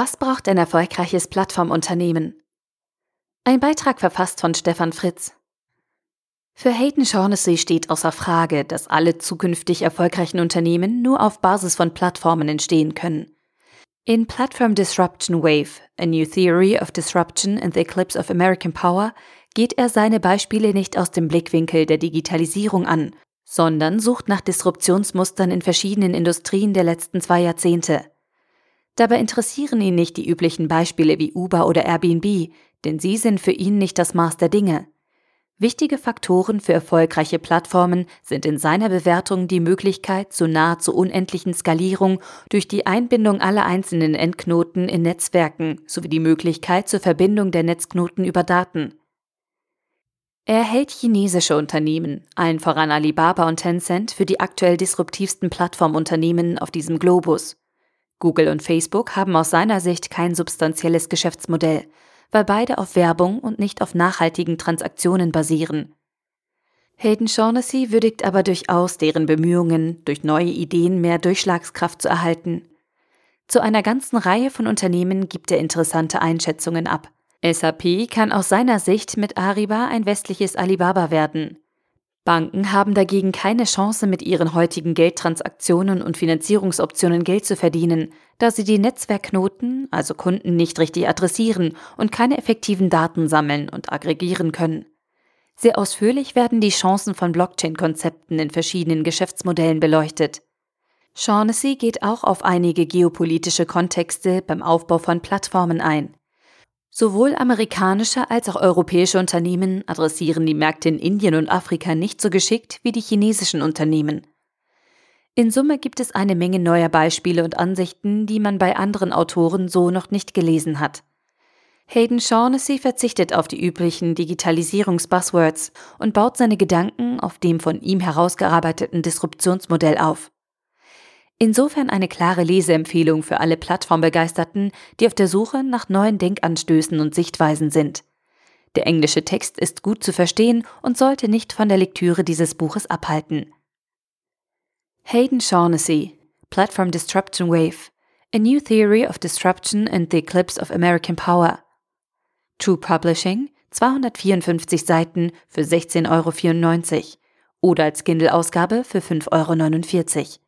Was braucht ein erfolgreiches Plattformunternehmen? Ein Beitrag verfasst von Stefan Fritz. Für Hayden Shaughnessy steht außer Frage, dass alle zukünftig erfolgreichen Unternehmen nur auf Basis von Plattformen entstehen können. In Platform Disruption Wave, A New Theory of Disruption and the Eclipse of American Power, geht er seine Beispiele nicht aus dem Blickwinkel der Digitalisierung an, sondern sucht nach Disruptionsmustern in verschiedenen Industrien der letzten zwei Jahrzehnte. Dabei interessieren ihn nicht die üblichen Beispiele wie Uber oder Airbnb, denn sie sind für ihn nicht das Maß der Dinge. Wichtige Faktoren für erfolgreiche Plattformen sind in seiner Bewertung die Möglichkeit zur nahezu unendlichen Skalierung durch die Einbindung aller einzelnen Endknoten in Netzwerken sowie die Möglichkeit zur Verbindung der Netzknoten über Daten. Er hält chinesische Unternehmen, allen voran Alibaba und Tencent, für die aktuell disruptivsten Plattformunternehmen auf diesem Globus. Google und Facebook haben aus seiner Sicht kein substanzielles Geschäftsmodell, weil beide auf Werbung und nicht auf nachhaltigen Transaktionen basieren. Hayden Shaughnessy würdigt aber durchaus deren Bemühungen, durch neue Ideen mehr Durchschlagskraft zu erhalten. Zu einer ganzen Reihe von Unternehmen gibt er interessante Einschätzungen ab. SAP kann aus seiner Sicht mit Ariba ein westliches Alibaba werden. Banken haben dagegen keine Chance, mit ihren heutigen Geldtransaktionen und Finanzierungsoptionen Geld zu verdienen, da sie die Netzwerkknoten, also Kunden, nicht richtig adressieren und keine effektiven Daten sammeln und aggregieren können. Sehr ausführlich werden die Chancen von Blockchain-Konzepten in verschiedenen Geschäftsmodellen beleuchtet. Shaughnessy geht auch auf einige geopolitische Kontexte beim Aufbau von Plattformen ein. Sowohl amerikanische als auch europäische Unternehmen adressieren die Märkte in Indien und Afrika nicht so geschickt wie die chinesischen Unternehmen. In Summe gibt es eine Menge neuer Beispiele und Ansichten, die man bei anderen Autoren so noch nicht gelesen hat. Hayden Shaughnessy verzichtet auf die üblichen Digitalisierungs-Buzzwords und baut seine Gedanken auf dem von ihm herausgearbeiteten Disruptionsmodell auf. Insofern eine klare Leseempfehlung für alle Plattformbegeisterten, die auf der Suche nach neuen Denkanstößen und Sichtweisen sind. Der englische Text ist gut zu verstehen und sollte nicht von der Lektüre dieses Buches abhalten. Hayden Shaughnessy, Platform Disruption Wave, A New Theory of Disruption and the Eclipse of American Power. True Publishing, 254 Seiten für 16,94 Euro oder als Kindle-Ausgabe für 5,49 Euro.